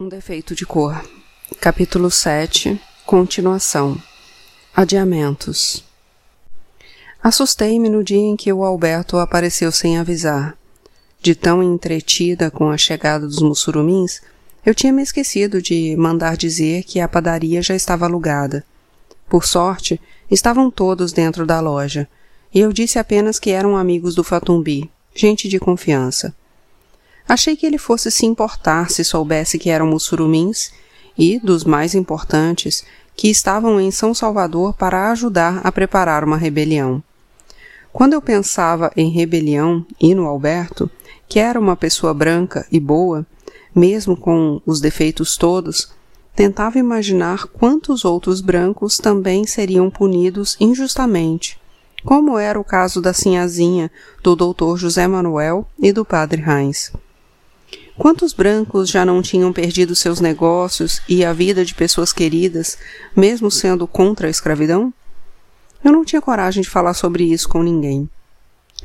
Um defeito de cor. Capítulo 7. Continuação. Adiamentos. Assustei-me no dia em que o Alberto apareceu sem avisar. De tão entretida com a chegada dos mussurumins, eu tinha me esquecido de mandar dizer que a padaria já estava alugada. Por sorte, estavam todos dentro da loja, e eu disse apenas que eram amigos do Fatumbi, gente de confiança. Achei que ele fosse se importar se soubesse que eram mussurumins e, dos mais importantes, que estavam em São Salvador para ajudar a preparar uma rebelião. Quando eu pensava em rebelião e no Alberto, que era uma pessoa branca e boa, mesmo com os defeitos todos, tentava imaginar quantos outros brancos também seriam punidos injustamente, como era o caso da sinhazinha, do doutor José Manuel e do padre Heinz. Quantos brancos já não tinham perdido seus negócios e a vida de pessoas queridas, mesmo sendo contra a escravidão? Eu não tinha coragem de falar sobre isso com ninguém.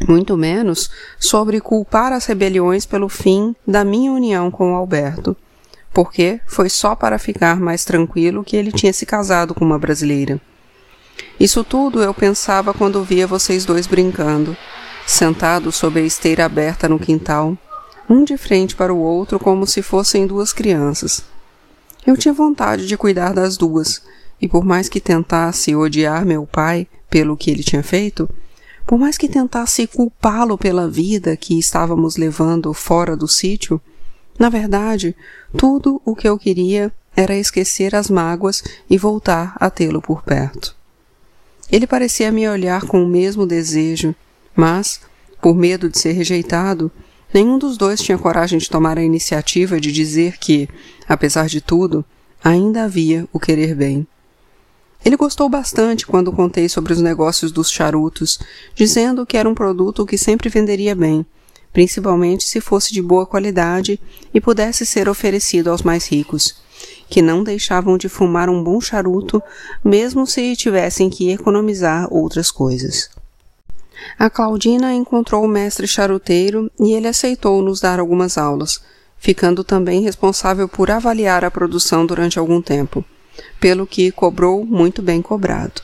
Muito menos sobre culpar as rebeliões pelo fim da minha união com o Alberto, porque foi só para ficar mais tranquilo que ele tinha se casado com uma brasileira. Isso tudo eu pensava quando via vocês dois brincando, sentados sob a esteira aberta no quintal, um de frente para o outro como se fossem duas crianças. Eu tinha vontade de cuidar das duas, e por mais que tentasse odiar meu pai pelo que ele tinha feito, por mais que tentasse culpá-lo pela vida que estávamos levando fora do sítio, na verdade, tudo o que eu queria era esquecer as mágoas e voltar a tê-lo por perto. Ele parecia me olhar com o mesmo desejo, mas, por medo de ser rejeitado, Nenhum dos dois tinha coragem de tomar a iniciativa de dizer que, apesar de tudo, ainda havia o querer bem. Ele gostou bastante quando contei sobre os negócios dos charutos, dizendo que era um produto que sempre venderia bem, principalmente se fosse de boa qualidade e pudesse ser oferecido aos mais ricos, que não deixavam de fumar um bom charuto, mesmo se tivessem que economizar outras coisas. A Claudina encontrou o mestre charuteiro e ele aceitou nos dar algumas aulas, ficando também responsável por avaliar a produção durante algum tempo, pelo que cobrou muito bem cobrado.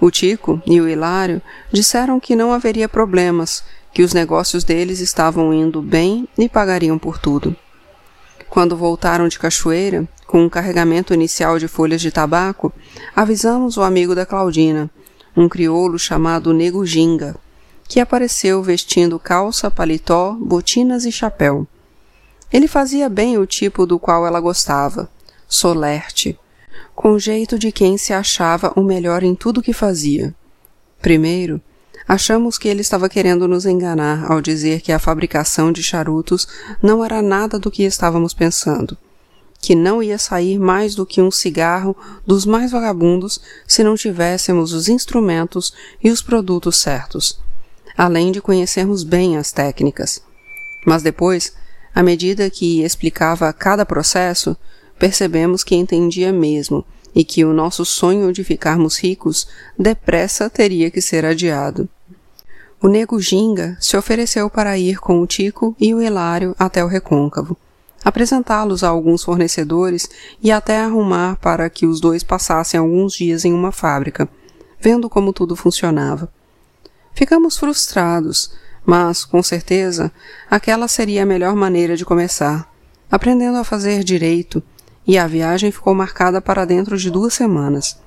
O Tico e o Hilário disseram que não haveria problemas, que os negócios deles estavam indo bem e pagariam por tudo. Quando voltaram de Cachoeira, com um carregamento inicial de folhas de tabaco, avisamos o amigo da Claudina, um crioulo chamado Nego Ginga, que apareceu vestindo calça, paletó, botinas e chapéu. Ele fazia bem o tipo do qual ela gostava, solerte, com jeito de quem se achava o melhor em tudo que fazia. Primeiro, achamos que ele estava querendo nos enganar ao dizer que a fabricação de charutos não era nada do que estávamos pensando que não ia sair mais do que um cigarro dos mais vagabundos se não tivéssemos os instrumentos e os produtos certos, além de conhecermos bem as técnicas. Mas depois, à medida que explicava cada processo, percebemos que entendia mesmo e que o nosso sonho de ficarmos ricos depressa teria que ser adiado. O nego Ginga se ofereceu para ir com o Tico e o Hilário até o recôncavo apresentá-los a alguns fornecedores e até arrumar para que os dois passassem alguns dias em uma fábrica, vendo como tudo funcionava. Ficamos frustrados, mas, com certeza, aquela seria a melhor maneira de começar, aprendendo a fazer direito, e a viagem ficou marcada para dentro de duas semanas.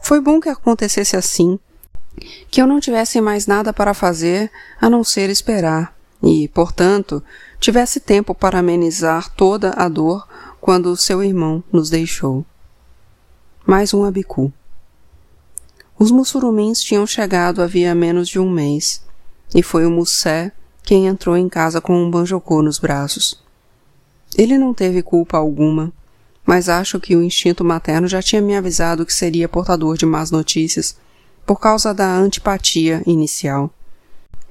Foi bom que acontecesse assim, que eu não tivesse mais nada para fazer a não ser esperar, e, portanto, tivesse tempo para amenizar toda a dor quando seu irmão nos deixou. Mais um abicu. Os mussurumins tinham chegado havia menos de um mês, e foi o Mussé quem entrou em casa com um banjocô nos braços. Ele não teve culpa alguma, mas acho que o instinto materno já tinha me avisado que seria portador de más notícias por causa da antipatia inicial.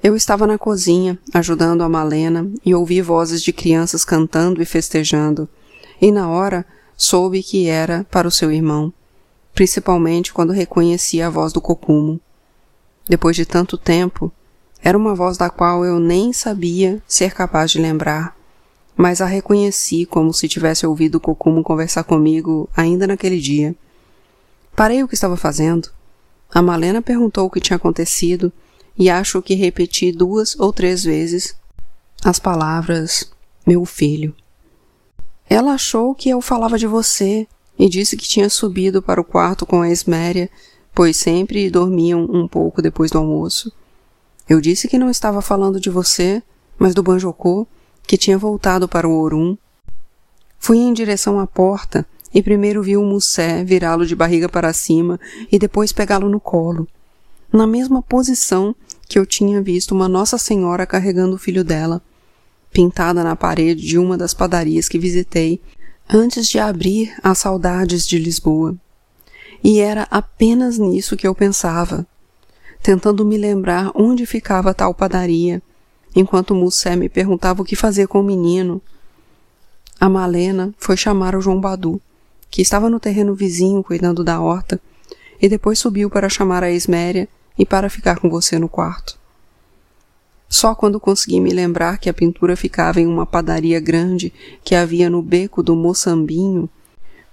Eu estava na cozinha, ajudando a Malena, e ouvi vozes de crianças cantando e festejando, e na hora soube que era para o seu irmão, principalmente quando reconheci a voz do Cocumo. Depois de tanto tempo, era uma voz da qual eu nem sabia ser capaz de lembrar, mas a reconheci como se tivesse ouvido Kokumo conversar comigo ainda naquele dia. Parei o que estava fazendo. A Malena perguntou o que tinha acontecido e acho que repeti duas ou três vezes as palavras meu filho. Ela achou que eu falava de você e disse que tinha subido para o quarto com a Esméria, pois sempre dormiam um pouco depois do almoço. Eu disse que não estava falando de você, mas do Banjocô, que tinha voltado para o Orum. Fui em direção à porta e primeiro vi o Mussé virá-lo de barriga para cima e depois pegá-lo no colo, na mesma posição que eu tinha visto uma Nossa Senhora carregando o filho dela, pintada na parede de uma das padarias que visitei antes de abrir as saudades de Lisboa. E era apenas nisso que eu pensava, tentando me lembrar onde ficava tal padaria, enquanto Mussé me perguntava o que fazer com o menino. A Malena foi chamar o João Badu, que estava no terreno vizinho cuidando da horta, e depois subiu para chamar a Esméria e para ficar com você no quarto. Só quando consegui me lembrar que a pintura ficava em uma padaria grande que havia no beco do Moçambinho,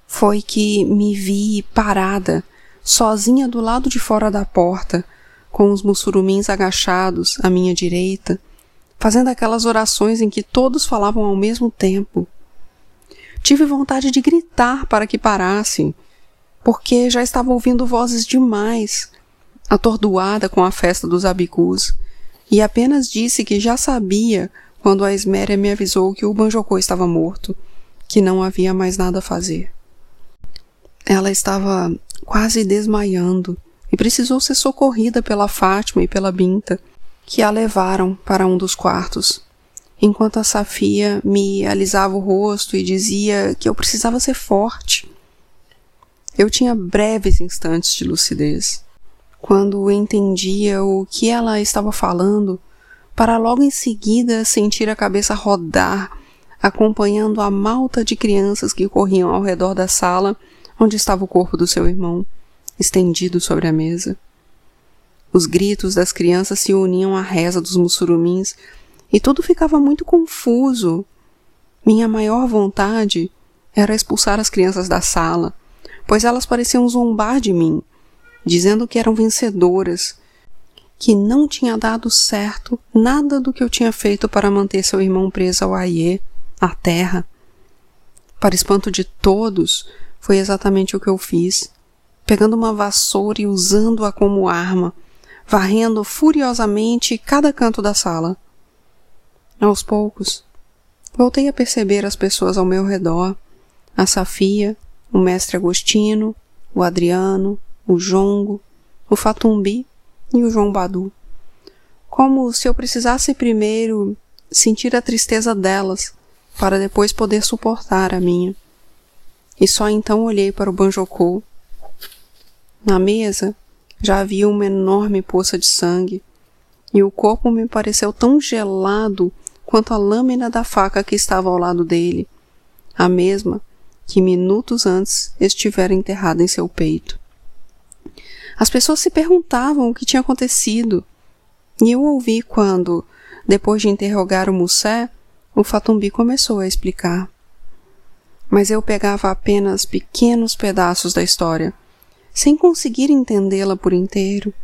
foi que me vi parada, sozinha do lado de fora da porta, com os mussurumins agachados à minha direita, fazendo aquelas orações em que todos falavam ao mesmo tempo. Tive vontade de gritar para que parassem, porque já estava ouvindo vozes demais, atordoada com a festa dos abicus, e apenas disse que já sabia quando a Esméria me avisou que o Banjocô estava morto, que não havia mais nada a fazer. Ela estava quase desmaiando e precisou ser socorrida pela Fátima e pela Binta, que a levaram para um dos quartos, enquanto a Safia me alisava o rosto e dizia que eu precisava ser forte. Eu tinha breves instantes de lucidez quando entendia o que ela estava falando, para logo em seguida sentir a cabeça rodar, acompanhando a malta de crianças que corriam ao redor da sala onde estava o corpo do seu irmão, estendido sobre a mesa. Os gritos das crianças se uniam à reza dos mussurumins e tudo ficava muito confuso. Minha maior vontade era expulsar as crianças da sala, pois elas pareciam zombar de mim dizendo que eram vencedoras, que não tinha dado certo nada do que eu tinha feito para manter seu irmão preso ao Aie, à terra. Para espanto de todos, foi exatamente o que eu fiz, pegando uma vassoura e usando-a como arma, varrendo furiosamente cada canto da sala. Aos poucos, voltei a perceber as pessoas ao meu redor, a Safia, o mestre Agostino, o Adriano, o jongo, o fatumbi e o João Badu. Como se eu precisasse primeiro sentir a tristeza delas para depois poder suportar a minha. E só então olhei para o banjocô. Na mesa já havia uma enorme poça de sangue, e o corpo me pareceu tão gelado quanto a lâmina da faca que estava ao lado dele, a mesma que minutos antes estivera enterrada em seu peito. As pessoas se perguntavam o que tinha acontecido. E eu ouvi quando, depois de interrogar o Mussé, o Fatumbi começou a explicar. Mas eu pegava apenas pequenos pedaços da história, sem conseguir entendê-la por inteiro.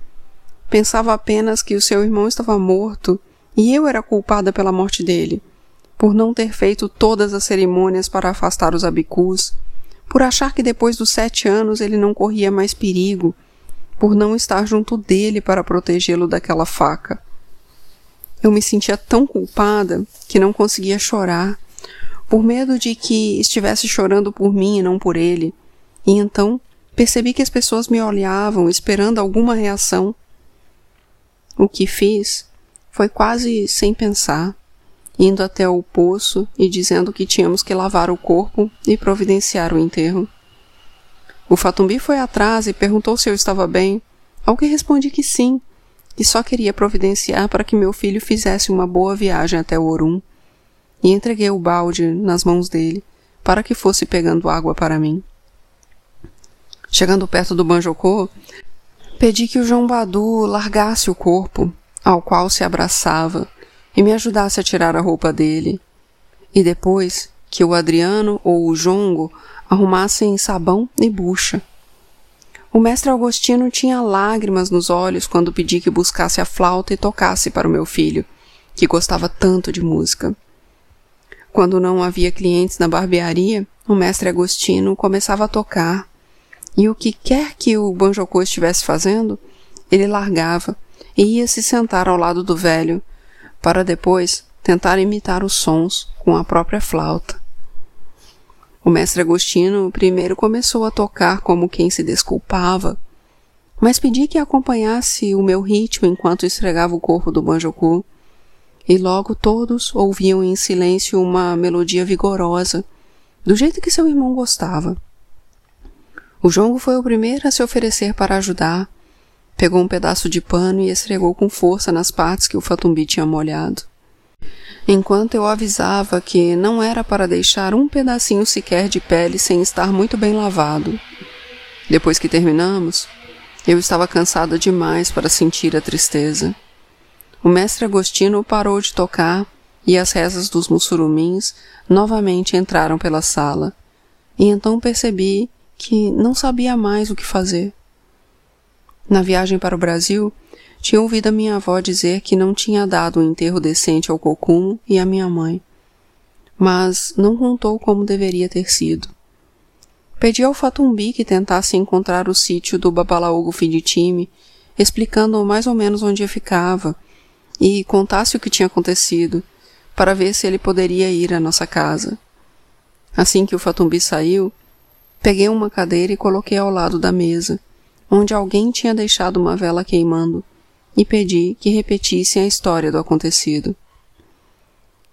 Pensava apenas que o seu irmão estava morto e eu era culpada pela morte dele, por não ter feito todas as cerimônias para afastar os abicus, por achar que depois dos sete anos ele não corria mais perigo por não estar junto dele para protegê-lo daquela faca. Eu me sentia tão culpada que não conseguia chorar, por medo de que estivesse chorando por mim e não por ele. E então percebi que as pessoas me olhavam esperando alguma reação. O que fiz foi quase sem pensar, indo até o poço e dizendo que tínhamos que lavar o corpo e providenciar o enterro. O Fatumbi foi atrás e perguntou se eu estava bem, ao que respondi que sim, e só queria providenciar para que meu filho fizesse uma boa viagem até o Orum, e entreguei o balde nas mãos dele para que fosse pegando água para mim. Chegando perto do Banjocô, pedi que o João Badu largasse o corpo, ao qual se abraçava, e me ajudasse a tirar a roupa dele. e depois que o Adriano ou o Jongo arrumassem sabão e bucha. O mestre Agostino tinha lágrimas nos olhos quando pedi que buscasse a flauta e tocasse para o meu filho, que gostava tanto de música. Quando não havia clientes na barbearia, o mestre Agostino começava a tocar, e o que quer que o banjocô estivesse fazendo, ele largava e ia se sentar ao lado do velho, para depois tentar imitar os sons com a própria flauta. O mestre Agostino primeiro começou a tocar como quem se desculpava, mas pedi que acompanhasse o meu ritmo enquanto esfregava o corpo do banjocu, e logo todos ouviam em silêncio uma melodia vigorosa, do jeito que seu irmão gostava. O jongo foi o primeiro a se oferecer para ajudar, pegou um pedaço de pano e esfregou com força nas partes que o fatumbi tinha molhado enquanto eu avisava que não era para deixar um pedacinho sequer de pele sem estar muito bem lavado. Depois que terminamos, eu estava cansada demais para sentir a tristeza. O mestre Agostino parou de tocar e as rezas dos mussurumins novamente entraram pela sala, e então percebi que não sabia mais o que fazer. Na viagem para o Brasil, tinha ouvido a minha avó dizer que não tinha dado um enterro decente ao cocumo e à minha mãe, mas não contou como deveria ter sido. Pedi ao Fatumbi que tentasse encontrar o sítio do Babalaogo Fiditime, explicando mais ou menos onde ficava, e contasse o que tinha acontecido, para ver se ele poderia ir à nossa casa. Assim que o Fatumbi saiu, peguei uma cadeira e coloquei ao lado da mesa, onde alguém tinha deixado uma vela queimando e pedi que repetissem a história do acontecido.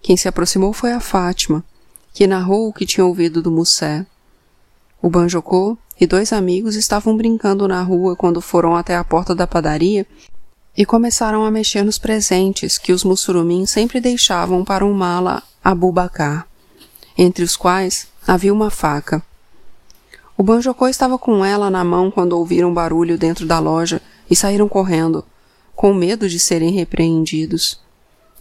Quem se aproximou foi a Fátima, que narrou o que tinha ouvido do Mussé. O Banjocô e dois amigos estavam brincando na rua quando foram até a porta da padaria e começaram a mexer nos presentes que os mussurumins sempre deixavam para um mala Abubacar, entre os quais havia uma faca. O Banjocô estava com ela na mão quando ouviram barulho dentro da loja e saíram correndo, com medo de serem repreendidos.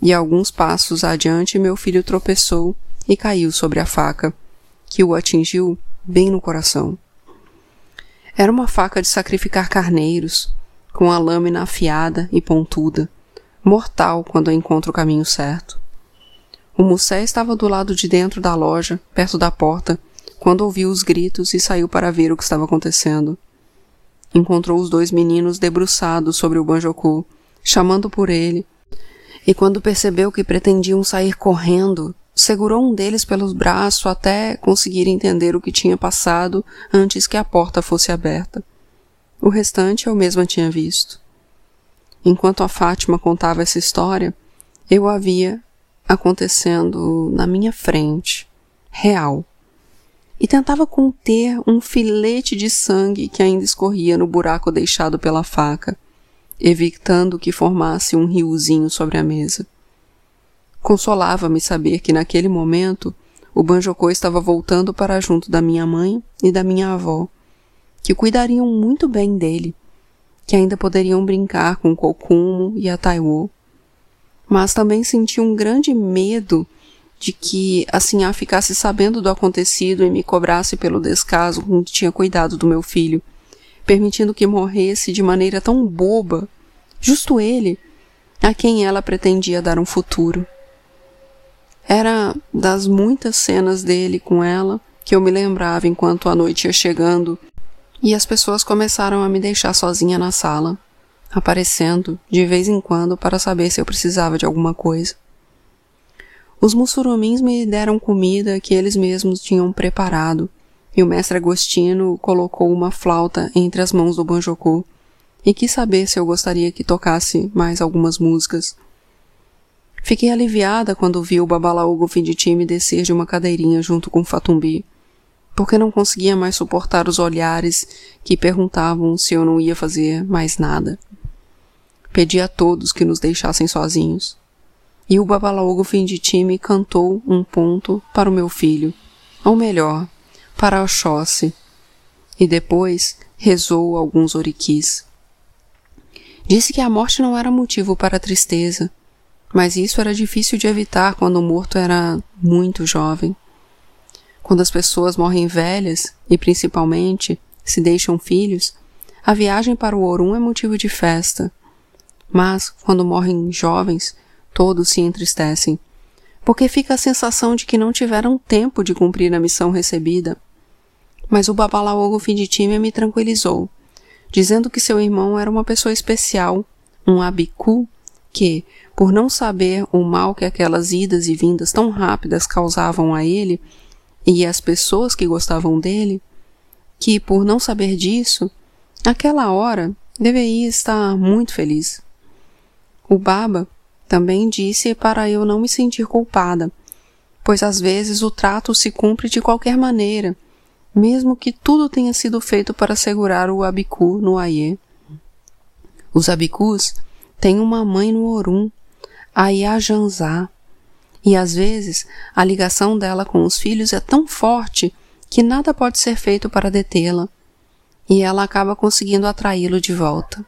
E alguns passos adiante meu filho tropeçou e caiu sobre a faca, que o atingiu bem no coração. Era uma faca de sacrificar carneiros, com a lâmina afiada e pontuda, mortal quando encontra o caminho certo. O Mussé estava do lado de dentro da loja, perto da porta, quando ouviu os gritos e saiu para ver o que estava acontecendo encontrou os dois meninos debruçados sobre o banjocu, chamando por ele, e quando percebeu que pretendiam sair correndo, segurou um deles pelos braços até conseguir entender o que tinha passado antes que a porta fosse aberta. O restante eu mesma tinha visto. Enquanto a Fátima contava essa história, eu a via acontecendo na minha frente, real e tentava conter um filete de sangue que ainda escorria no buraco deixado pela faca, evitando que formasse um riozinho sobre a mesa. Consolava-me saber que naquele momento o Banjocô estava voltando para junto da minha mãe e da minha avó, que cuidariam muito bem dele, que ainda poderiam brincar com o Kokumo e a Taiwo. Mas também senti um grande medo de que a Sinhá ficasse sabendo do acontecido e me cobrasse pelo descaso com que tinha cuidado do meu filho, permitindo que morresse de maneira tão boba, justo ele, a quem ela pretendia dar um futuro. Era das muitas cenas dele com ela que eu me lembrava enquanto a noite ia chegando e as pessoas começaram a me deixar sozinha na sala, aparecendo de vez em quando para saber se eu precisava de alguma coisa. Os mussurumins me deram comida que eles mesmos tinham preparado, e o mestre Agostino colocou uma flauta entre as mãos do banjoku e quis saber se eu gostaria que tocasse mais algumas músicas. Fiquei aliviada quando vi o babalaogo Finditime descer de uma cadeirinha junto com Fatumbi, porque não conseguia mais suportar os olhares que perguntavam se eu não ia fazer mais nada. Pedi a todos que nos deixassem sozinhos e o babalaogo fim de time cantou um ponto para o meu filho, ou melhor, para Oxóssi, e depois rezou alguns oriquis. Disse que a morte não era motivo para tristeza, mas isso era difícil de evitar quando o morto era muito jovem. Quando as pessoas morrem velhas e principalmente se deixam filhos, a viagem para o Orum é motivo de festa. Mas, quando morrem jovens, todos se entristecem, porque fica a sensação de que não tiveram tempo de cumprir a missão recebida. Mas o Babalaogo Finditime me tranquilizou, dizendo que seu irmão era uma pessoa especial, um abiku, que, por não saber o mal que aquelas idas e vindas tão rápidas causavam a ele e às pessoas que gostavam dele, que, por não saber disso, naquela hora deveria estar muito feliz. O Baba também disse para eu não me sentir culpada, pois às vezes o trato se cumpre de qualquer maneira, mesmo que tudo tenha sido feito para segurar o abicu no Aie. Os abicus têm uma mãe no Orum, a Iajanzá, e às vezes a ligação dela com os filhos é tão forte que nada pode ser feito para detê-la, e ela acaba conseguindo atraí-lo de volta.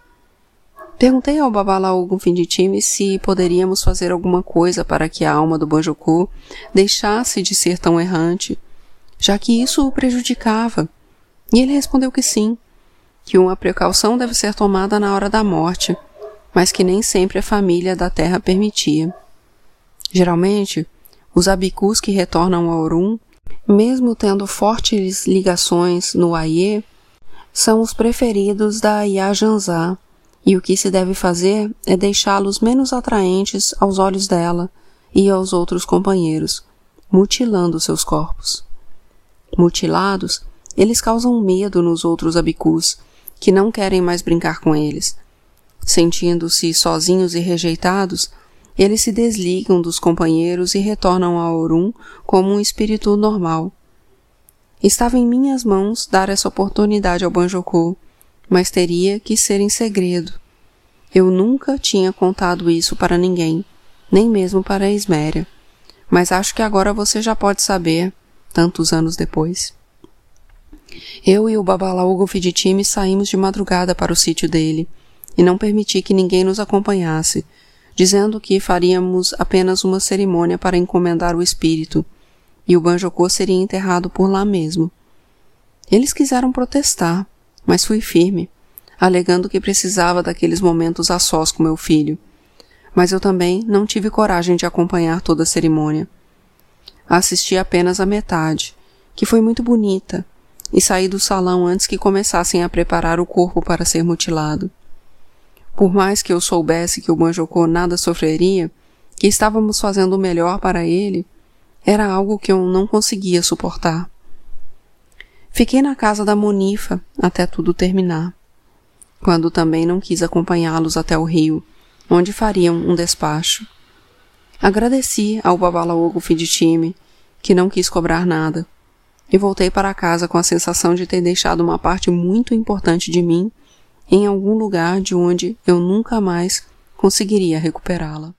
Perguntei ao Babalaú time se poderíamos fazer alguma coisa para que a alma do Banjoku deixasse de ser tão errante, já que isso o prejudicava. E ele respondeu que sim, que uma precaução deve ser tomada na hora da morte, mas que nem sempre a família da terra permitia. Geralmente, os abicus que retornam ao Orum, mesmo tendo fortes ligações no Aie, são os preferidos da Yajanzá, e o que se deve fazer é deixá-los menos atraentes aos olhos dela e aos outros companheiros, mutilando seus corpos. Mutilados, eles causam medo nos outros abicus, que não querem mais brincar com eles. Sentindo-se sozinhos e rejeitados, eles se desligam dos companheiros e retornam a Orum como um espírito normal. Estava em minhas mãos dar essa oportunidade ao Banjoku, mas teria que ser em segredo. Eu nunca tinha contado isso para ninguém, nem mesmo para a Esméria, mas acho que agora você já pode saber, tantos anos depois. Eu e o Babalaú Gofiditime saímos de madrugada para o sítio dele, e não permiti que ninguém nos acompanhasse, dizendo que faríamos apenas uma cerimônia para encomendar o espírito, e o Banjocô seria enterrado por lá mesmo. Eles quiseram protestar, mas fui firme, alegando que precisava daqueles momentos a sós com meu filho. Mas eu também não tive coragem de acompanhar toda a cerimônia. Assisti apenas a metade, que foi muito bonita, e saí do salão antes que começassem a preparar o corpo para ser mutilado. Por mais que eu soubesse que o Banjocô nada sofreria, que estávamos fazendo o melhor para ele, era algo que eu não conseguia suportar. Fiquei na casa da Monifa até tudo terminar, quando também não quis acompanhá-los até o rio, onde fariam um despacho. Agradeci ao Babalaogo Fiditime, que não quis cobrar nada, e voltei para casa com a sensação de ter deixado uma parte muito importante de mim em algum lugar de onde eu nunca mais conseguiria recuperá-la.